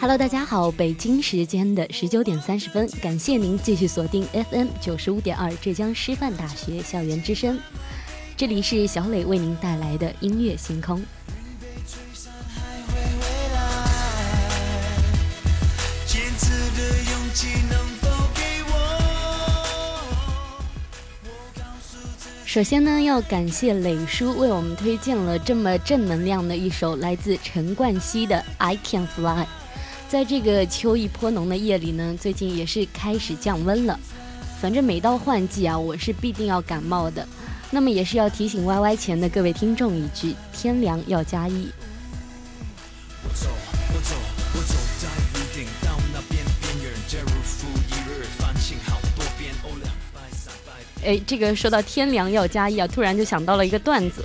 Hello，大家好，北京时间的十九点三十分，感谢您继续锁定 FM 九十五点二浙江师范大学校园之声，这里是小磊为您带来的音乐星空。首先呢，要感谢磊叔为我们推荐了这么正能量的一首来自陈冠希的《I Can Fly》。在这个秋意颇浓的夜里呢，最近也是开始降温了。反正每到换季啊，我是必定要感冒的。那么也是要提醒 Y Y 前的各位听众一句：天凉要加衣。哎，这个说到天凉要加衣啊，突然就想到了一个段子。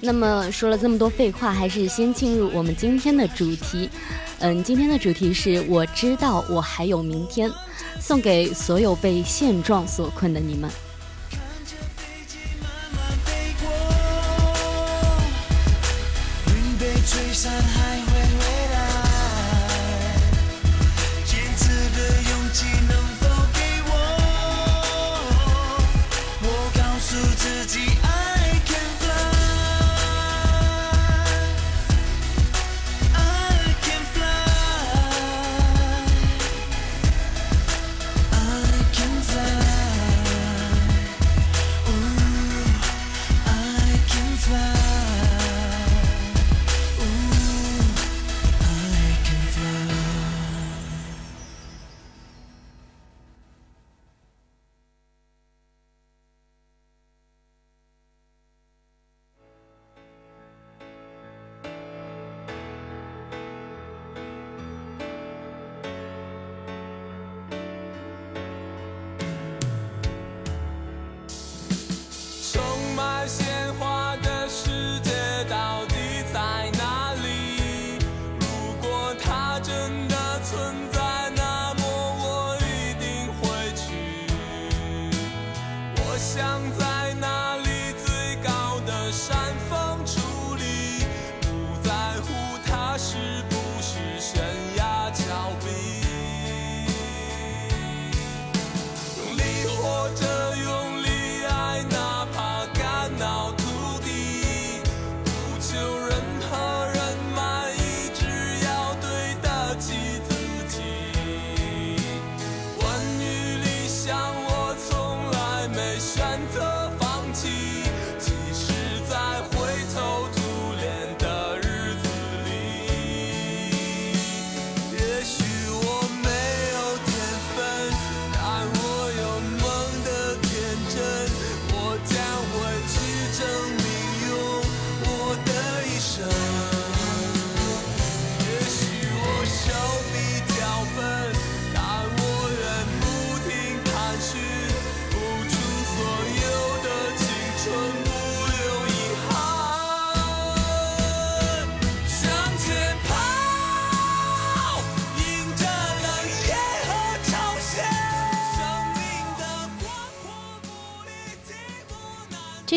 那么说了这么多废话，还是先进入我们今天的主题。嗯，今天的主题是我知道我还有明天，送给所有被现状所困的你们。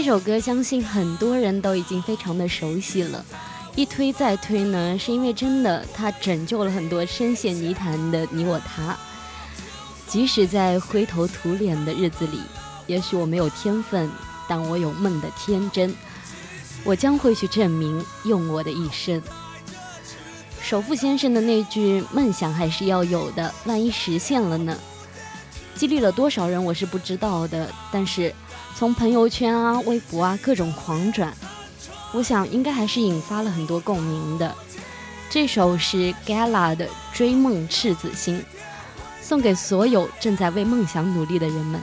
首歌相信很多人都已经非常的熟悉了，一推再推呢，是因为真的它拯救了很多深陷泥潭的你我他。即使在灰头土脸的日子里，也许我没有天分，但我有梦的天真。我将会去证明，用我的一生。首富先生的那句“梦想还是要有的，万一实现了呢？”激励了多少人，我是不知道的。但是从朋友圈啊、微博啊各种狂转，我想应该还是引发了很多共鸣的。这首是 Gala 的《追梦赤子心》。送给所有正在为梦想努力的人们。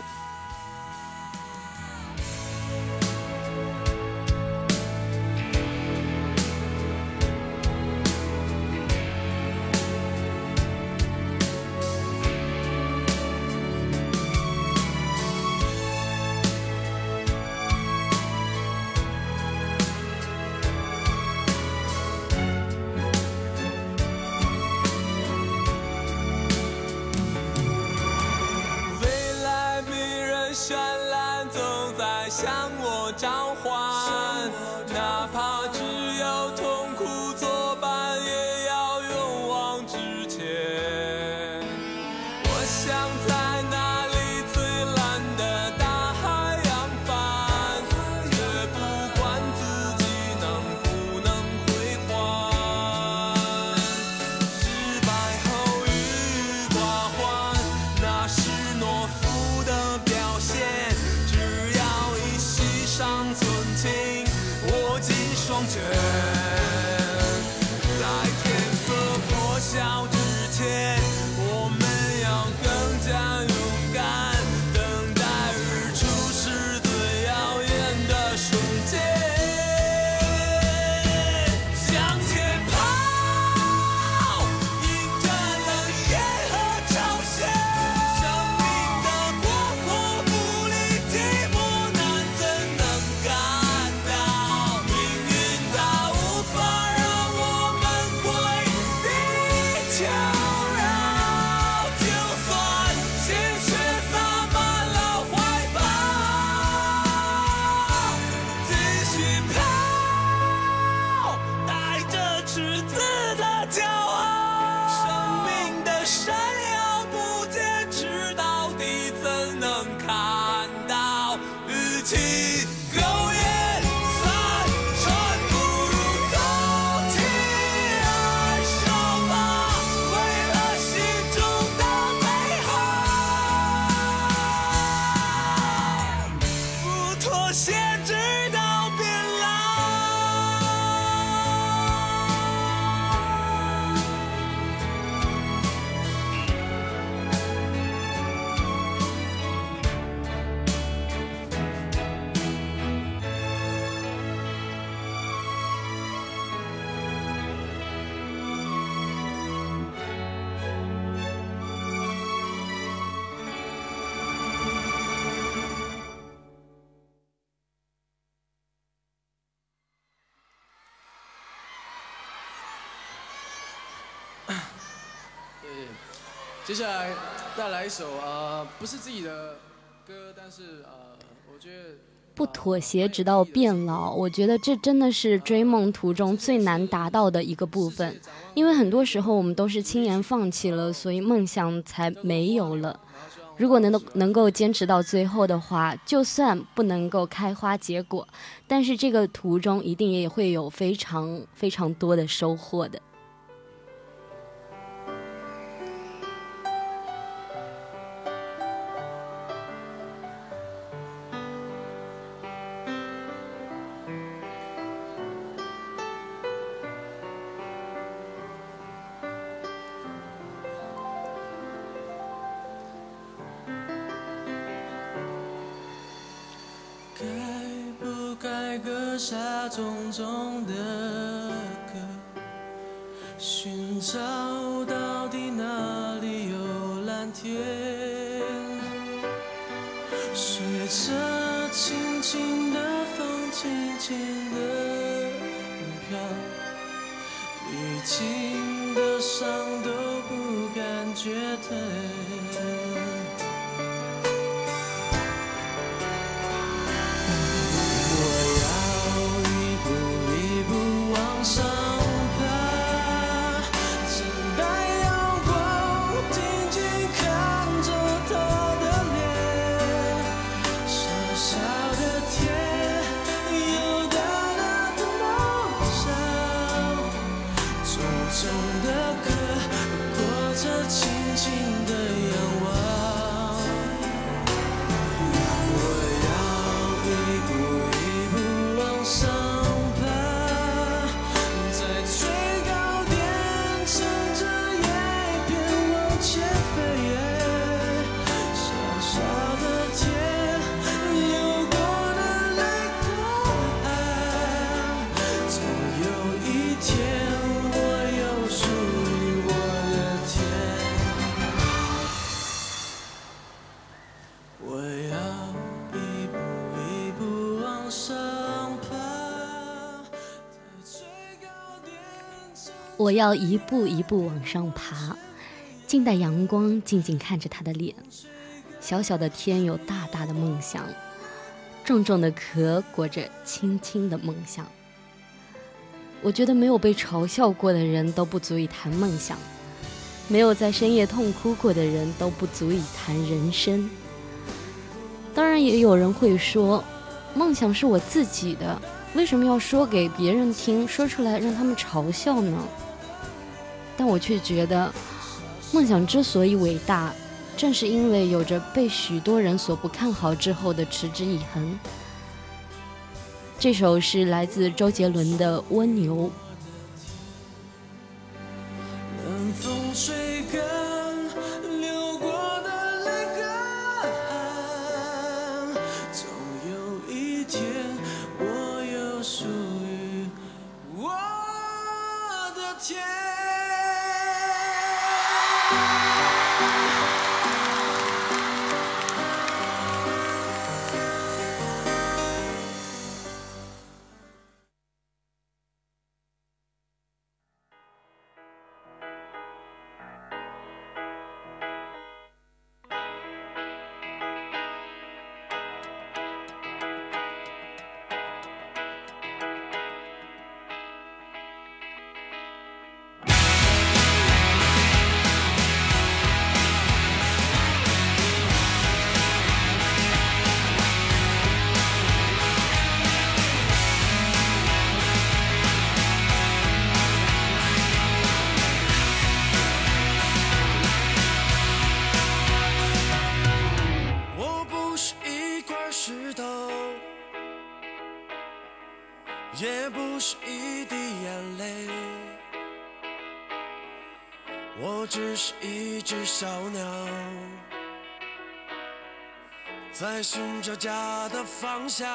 接下来带来一首呃，不是自己的歌，但是呃，我觉得不妥协直到变老，我觉得这真的是追梦途中最难达到的一个部分，因为很多时候我们都是轻言放弃了，所以梦想才没有了。如果能能够坚持到最后的话，就算不能够开花结果，但是这个途中一定也会有非常非常多的收获的。绝对。要一步一步往上爬，静待阳光，静静看着他的脸。小小的天有大大的梦想，重重的壳裹着轻轻的梦想。我觉得没有被嘲笑过的人都不足以谈梦想，没有在深夜痛哭过的人都不足以谈人生。当然，也有人会说，梦想是我自己的，为什么要说给别人听，说出来让他们嘲笑呢？但我却觉得，梦想之所以伟大，正是因为有着被许多人所不看好之后的持之以恒。这首是来自周杰伦的《蜗牛》。家的方向。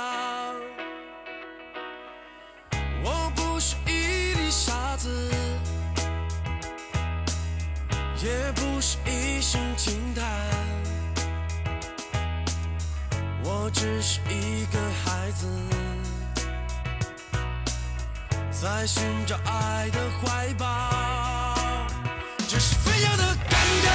我不是一粒沙子，也不是一声轻叹。我只是一个孩子，在寻找爱的怀抱，这是飞翔的感觉，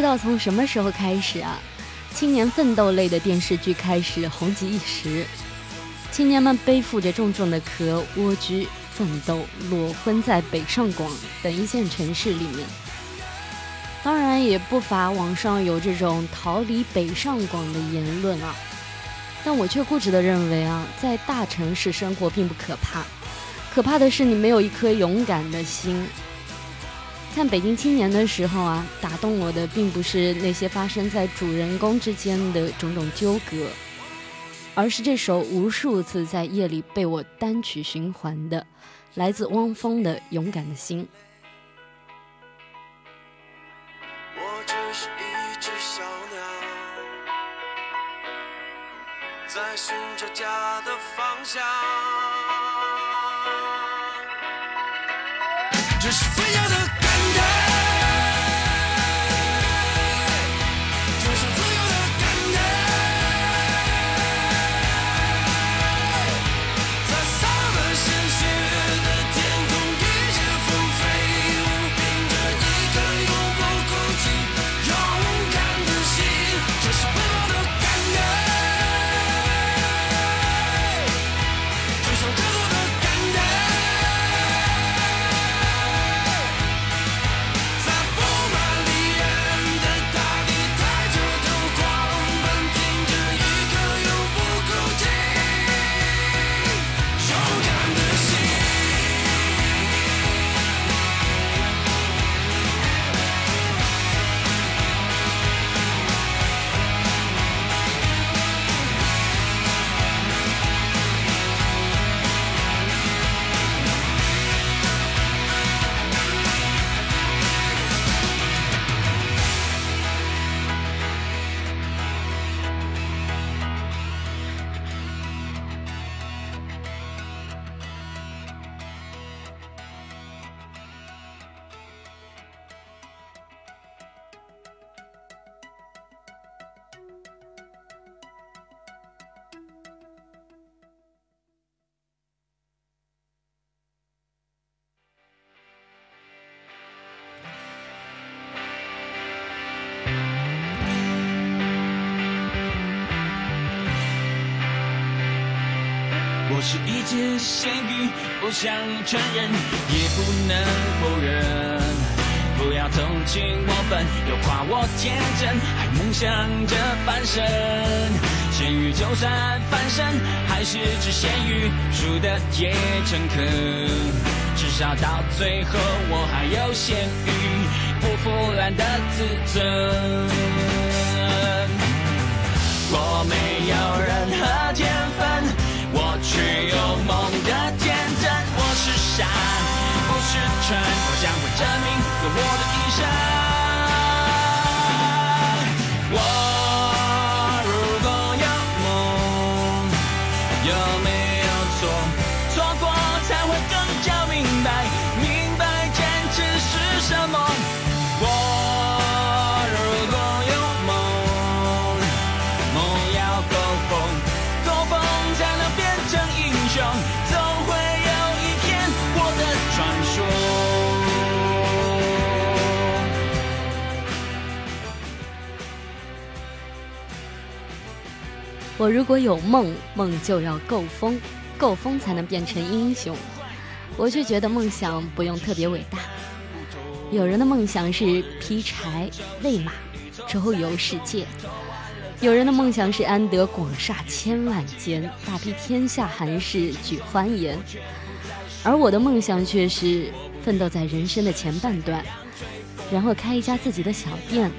知道从什么时候开始啊，青年奋斗类的电视剧开始红极一时。青年们背负着重重的壳，蜗居奋斗，裸婚在北上广等一线城市里面。当然，也不乏网上有这种逃离北上广的言论啊。但我却固执地认为啊，在大城市生活并不可怕，可怕的是你没有一颗勇敢的心。看《北京青年》的时候啊，打动我的并不是那些发生在主人公之间的种种纠葛，而是这首无数次在夜里被我单曲循环的，来自汪峰的《勇敢的心》。我只是一只小鸟，在寻找家的方向。这是飞鸟的咸鱼，不想承认，也不能否认。不要同情我笨，又夸我天真，还梦想着翻身。咸鱼就算翻身，还是只咸鱼，输的也诚恳。至少到最后，我还有咸鱼不腐烂的自尊。我没有任何天分，没有梦的天真。我是傻，不是蠢，我将会证明用我的一生。我如果有梦，梦就要够疯，够疯才能变成英雄。我却觉得梦想不用特别伟大。有人的梦想是劈柴、喂马、周游世界；有人的梦想是安得广厦千万间，大庇天下寒士举欢颜。而我的梦想却是奋斗在人生的前半段，然后开一家自己的小店，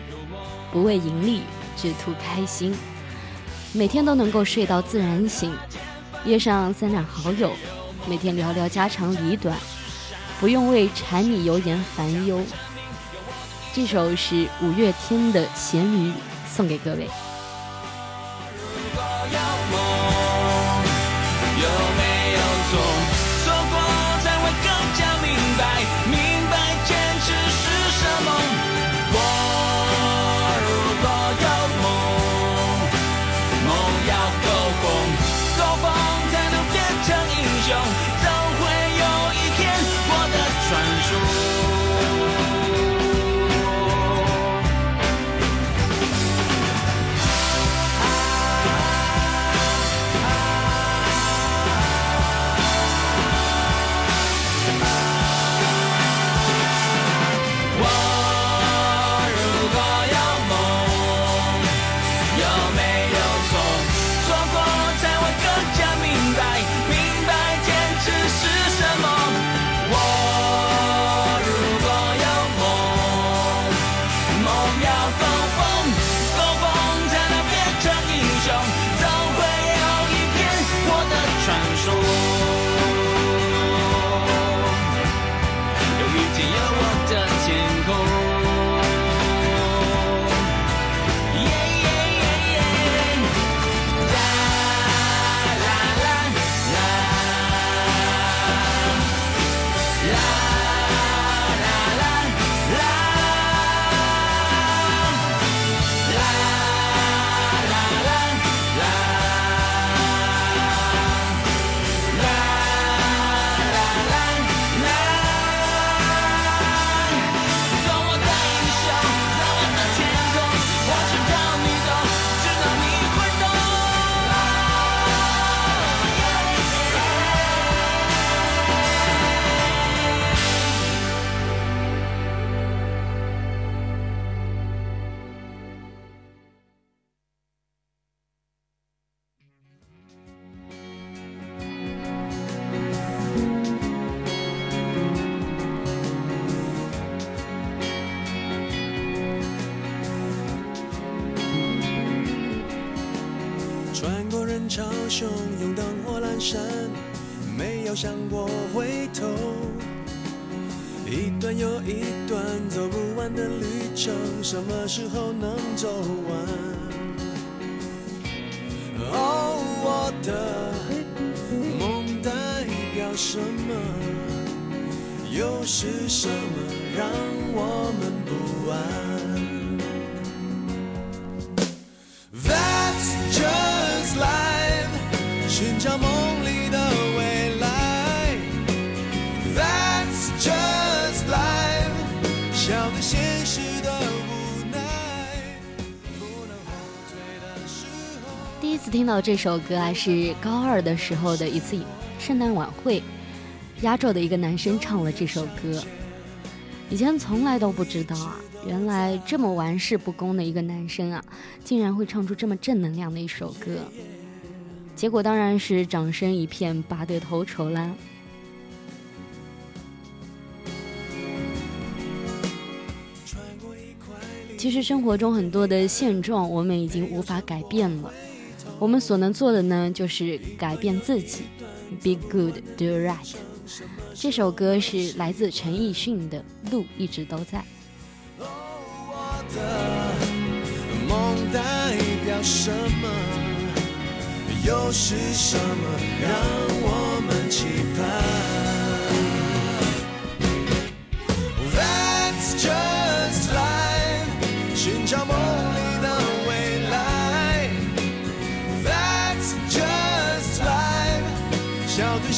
不为盈利，只图开心。每天都能够睡到自然醒，约上三两好友，每天聊聊家长里短，不用为柴米油盐烦忧。这首是五月天的《咸鱼》，送给各位。Yeah. 次听到这首歌啊，是高二的时候的一次圣诞晚会，压轴的一个男生唱了这首歌。以前从来都不知道啊，原来这么玩世不恭的一个男生啊，竟然会唱出这么正能量的一首歌。结果当然是掌声一片，拔得头筹啦。其实生活中很多的现状，我们已经无法改变了。我们所能做的呢，就是改变自己，Be good, do right。这首歌是来自陈奕迅的《路一直都在》。我的梦代表什么？又是什么让我们期盼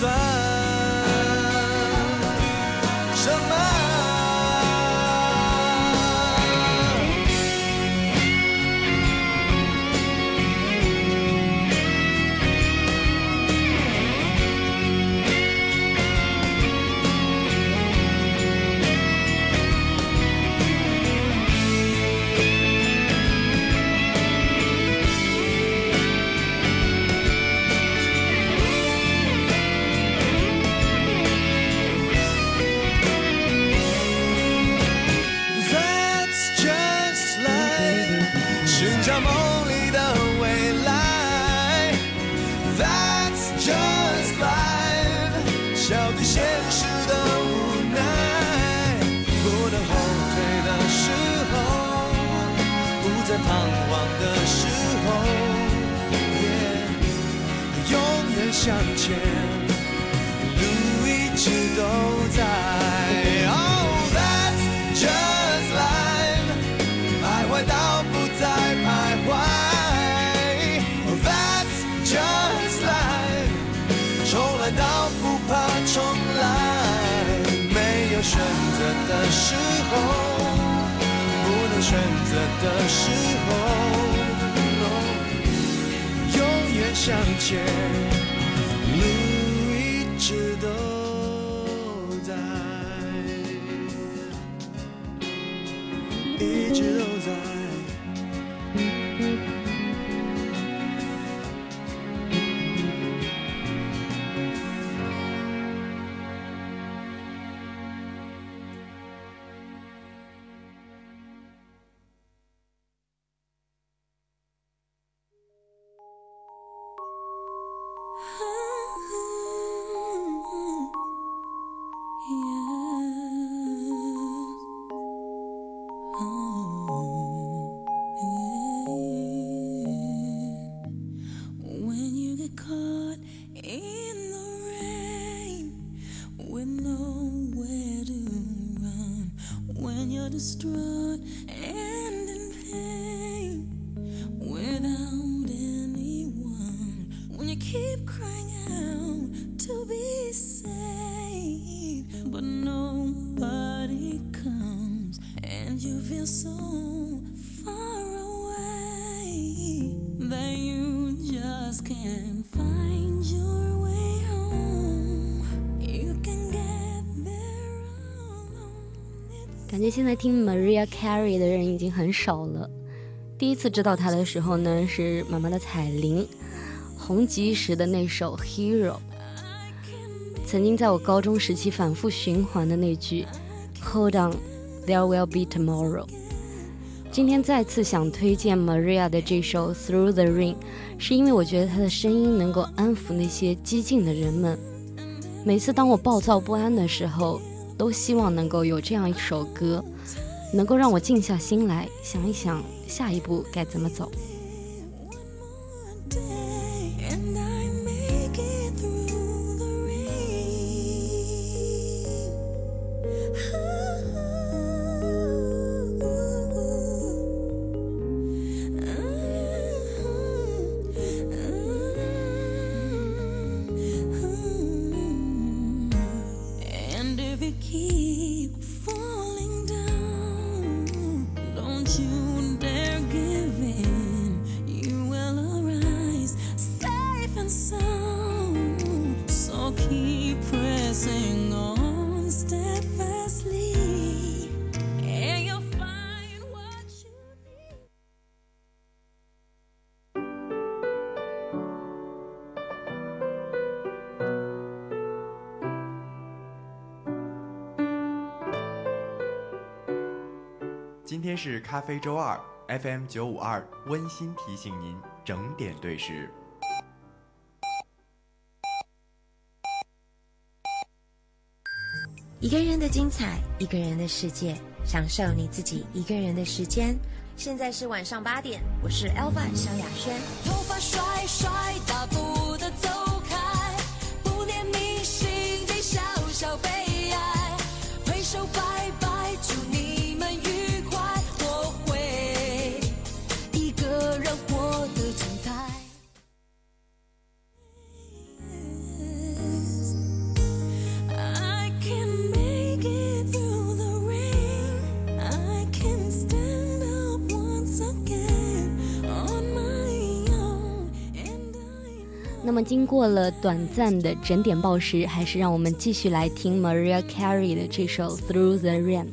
side. 现在听 Maria Carey 的人已经很少了。第一次知道她的时候呢，是妈妈的彩铃，红极一时的那首《Hero》。曾经在我高中时期反复循环的那句 “Hold on, there will be tomorrow”。今天再次想推荐 Maria 的这首《Through the Rain》，是因为我觉得她的声音能够安抚那些激进的人们。每次当我暴躁不安的时候，都希望能够有这样一首歌，能够让我静下心来想一想下一步该怎么走。天是咖啡周二，FM 九五二温馨提醒您整点对时。一个人的精彩，一个人的世界，享受你自己一个人的时间。现在是晚上八点，我是 Alpha 萧亚轩。头发甩甩，大步过了短暂的整点报时，还是让我们继续来听 Maria Carey 的这首《Through the Rain》。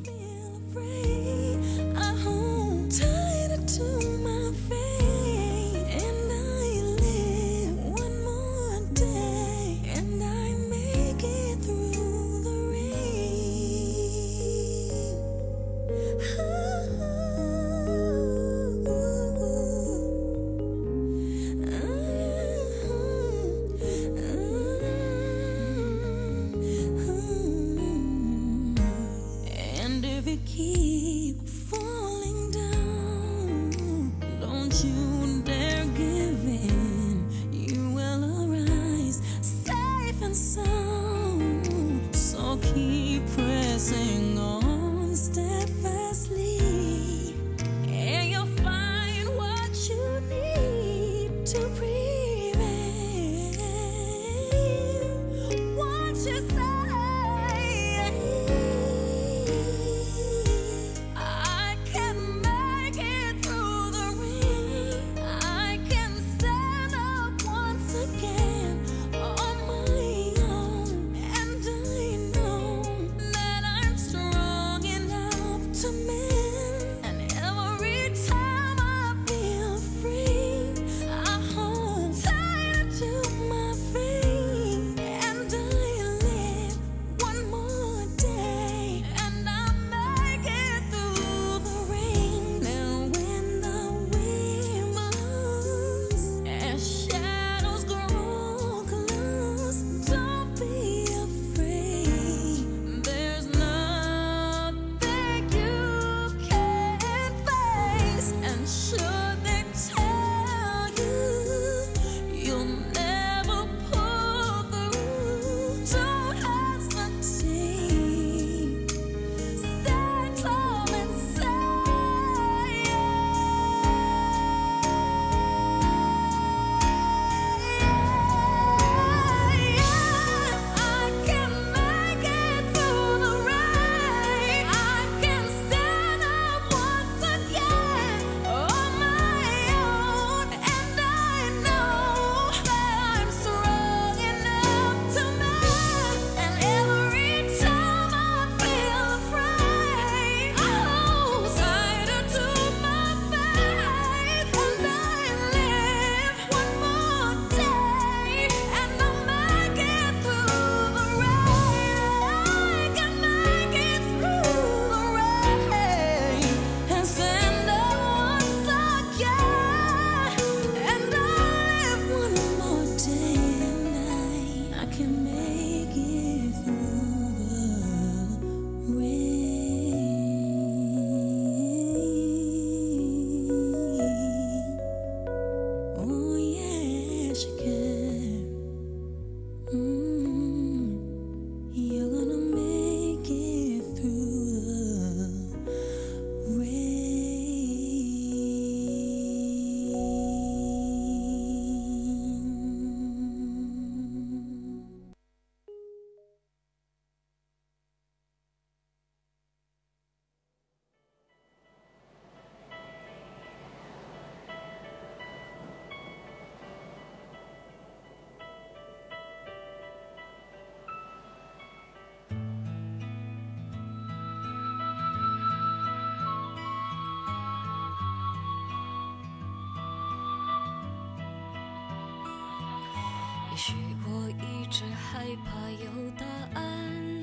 许我一直害怕有答案，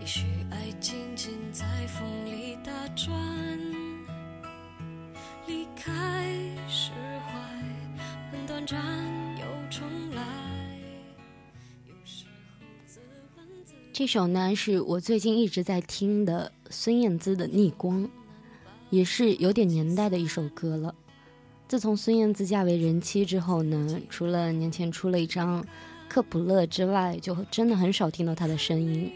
也许爱静静在风里打转，离开释怀，很短暂又重来。有时候自问自这首呢是我最近一直在听的孙燕姿的《逆光》，也是有点年代的一首歌了。自从孙燕姿嫁为人妻之后呢，除了年前出了一张《克卜勒》之外，就真的很少听到她的声音。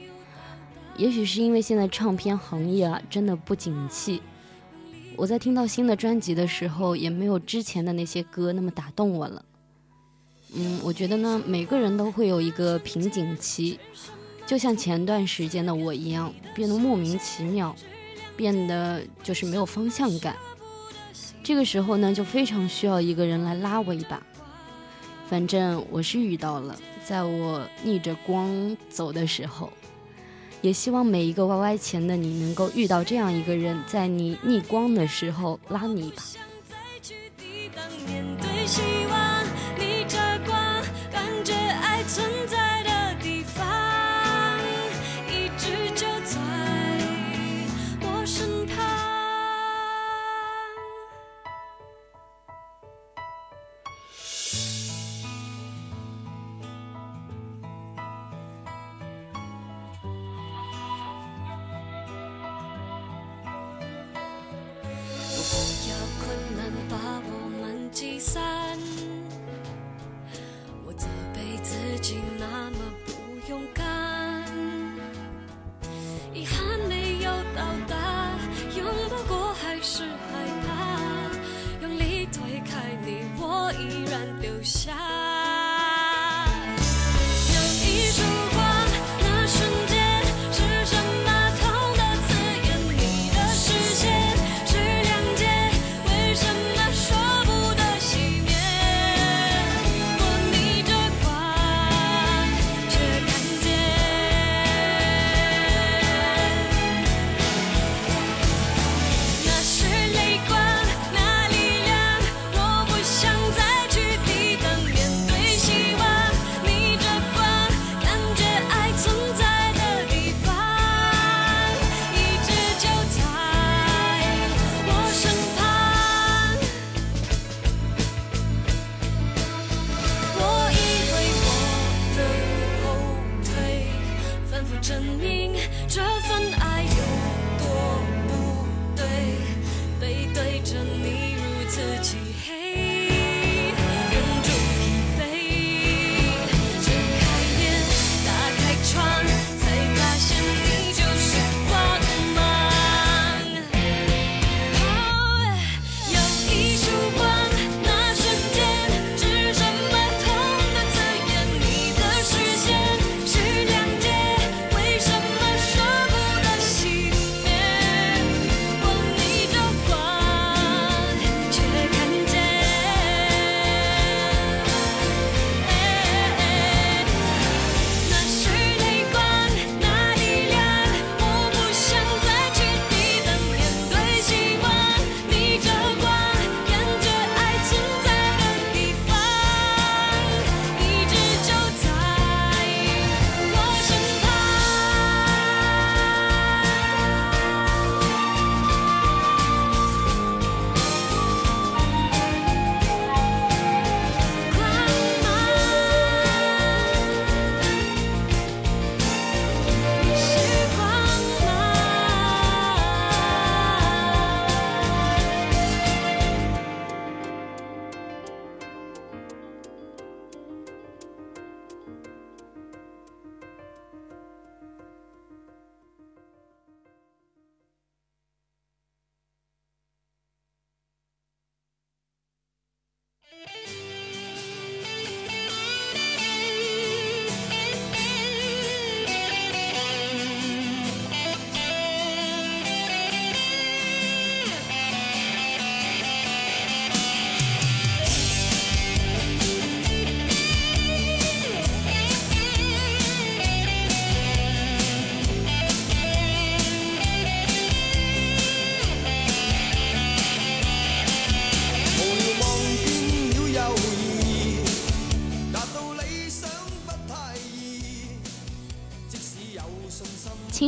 也许是因为现在唱片行业啊真的不景气，我在听到新的专辑的时候，也没有之前的那些歌那么打动我了。嗯，我觉得呢，每个人都会有一个瓶颈期，就像前段时间的我一样，变得莫名其妙，变得就是没有方向感。这个时候呢，就非常需要一个人来拉我一把。反正我是遇到了，在我逆着光走的时候，也希望每一个歪歪前的你能够遇到这样一个人，在你逆光的时候拉你一把。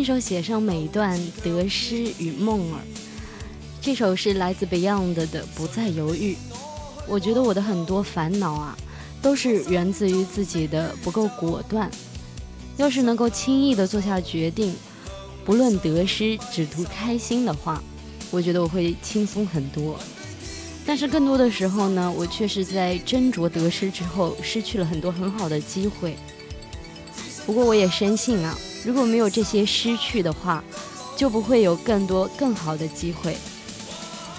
手写上每一段得失与梦儿。这首是来自 Beyond 的《不再犹豫》。我觉得我的很多烦恼啊，都是源自于自己的不够果断。要是能够轻易的做下决定，不论得失，只图开心的话，我觉得我会轻松很多。但是更多的时候呢，我却是在斟酌得失之后，失去了很多很好的机会。不过我也深信啊，如果没有这些失去的话，就不会有更多更好的机会。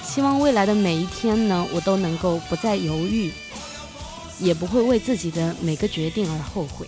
希望未来的每一天呢，我都能够不再犹豫，也不会为自己的每个决定而后悔。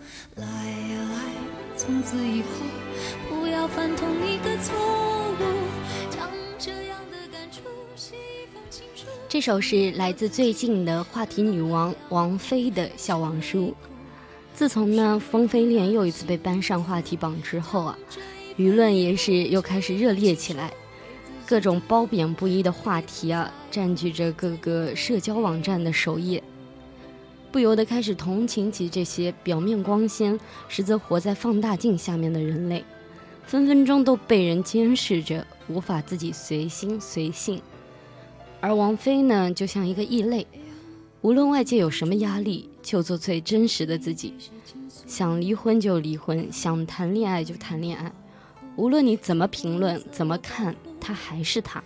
从此以后不要犯同一个错误。将这样的感触写一封情书。这首是来自最近的话题女王王菲的《小王书》。自从呢《风飞恋》又一次被搬上话题榜之后啊，舆论也是又开始热烈起来，各种褒贬不一的话题啊，占据着各个社交网站的首页，不由得开始同情起这些表面光鲜，实则活在放大镜下面的人类，分分钟都被人监视着，无法自己随心随性。而王菲呢，就像一个异类，无论外界有什么压力，就做最真实的自己，想离婚就离婚，想谈恋爱就谈恋爱，无论你怎么评论、怎么看，他还是他。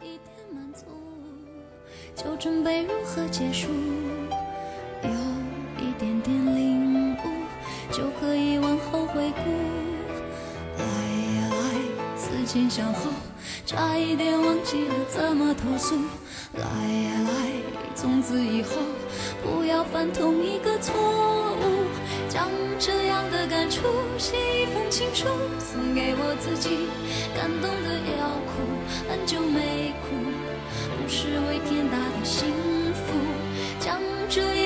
有一点满足，就准备如何结束。就可以往后回顾。来呀来，思前想后，差一点忘记了怎么投诉。来呀来，从此以后不要犯同一个错误。将这样的感触写一封情书，送给我自己。感动的要哭，很久没哭，不是为天大的幸福。将这一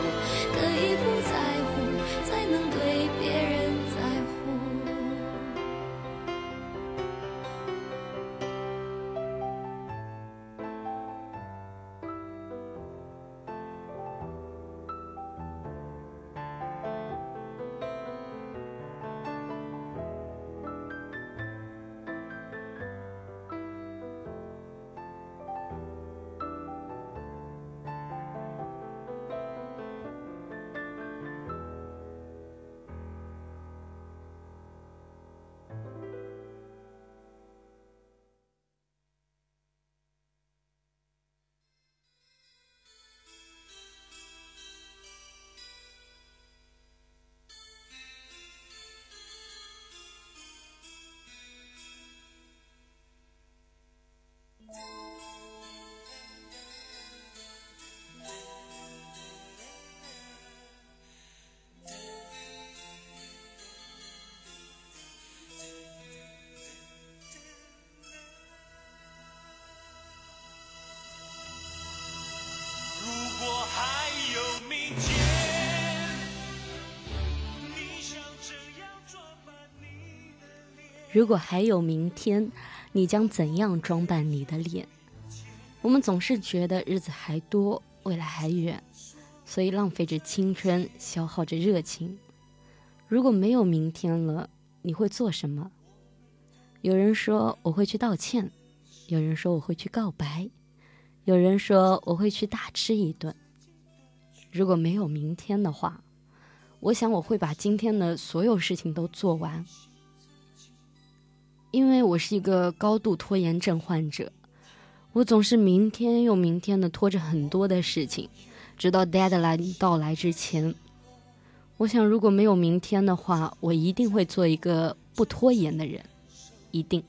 如果还有明天，你将怎样装扮你的脸？我们总是觉得日子还多，未来还远，所以浪费着青春，消耗着热情。如果没有明天了，你会做什么？有人说我会去道歉，有人说我会去告白，有人说我会去大吃一顿。如果没有明天的话，我想我会把今天的所有事情都做完。因为我是一个高度拖延症患者，我总是明天又明天的拖着很多的事情，直到 deadline 到来之前。我想，如果没有明天的话，我一定会做一个不拖延的人，一定。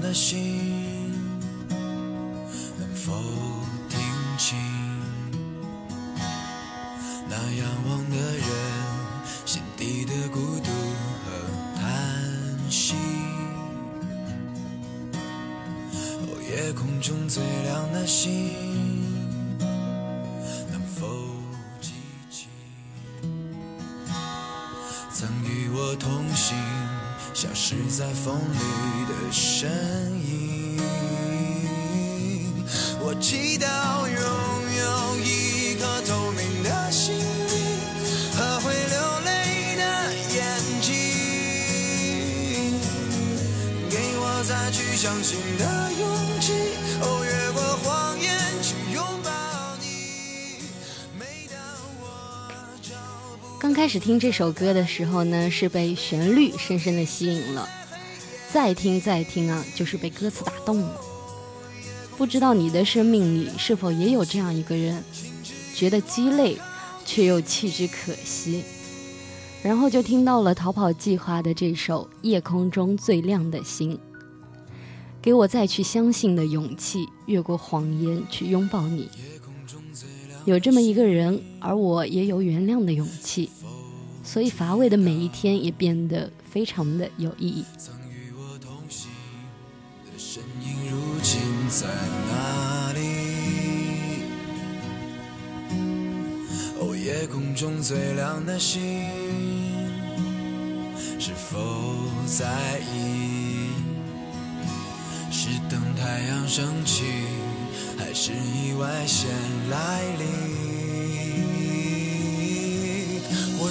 我的心。始听这首歌的时候呢，是被旋律深深的吸引了，再听再听啊，就是被歌词打动了。不知道你的生命里是否也有这样一个人，觉得鸡肋，却又弃之可惜。然后就听到了逃跑计划的这首《夜空中最亮的星》，给我再去相信的勇气，越过谎言去拥抱你。有这么一个人，而我也有原谅的勇气，所以乏味的每一天也变得非常的有意义。曾与我同行的身影，如今在哪里？哦，夜空中最亮的星，是否在意？是等太阳升起，还是意外先来临？我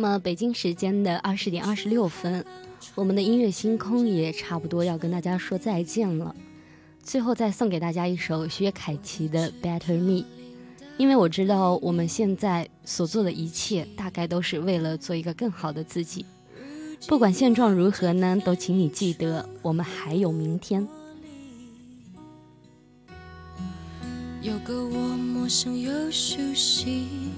那么北京时间的二十点二十六分，我们的音乐星空也差不多要跟大家说再见了。最后再送给大家一首薛凯琪的《Better Me》，因为我知道我们现在所做的一切，大概都是为了做一个更好的自己。不管现状如何呢，都请你记得，我们还有明天。有个我陌生又熟悉。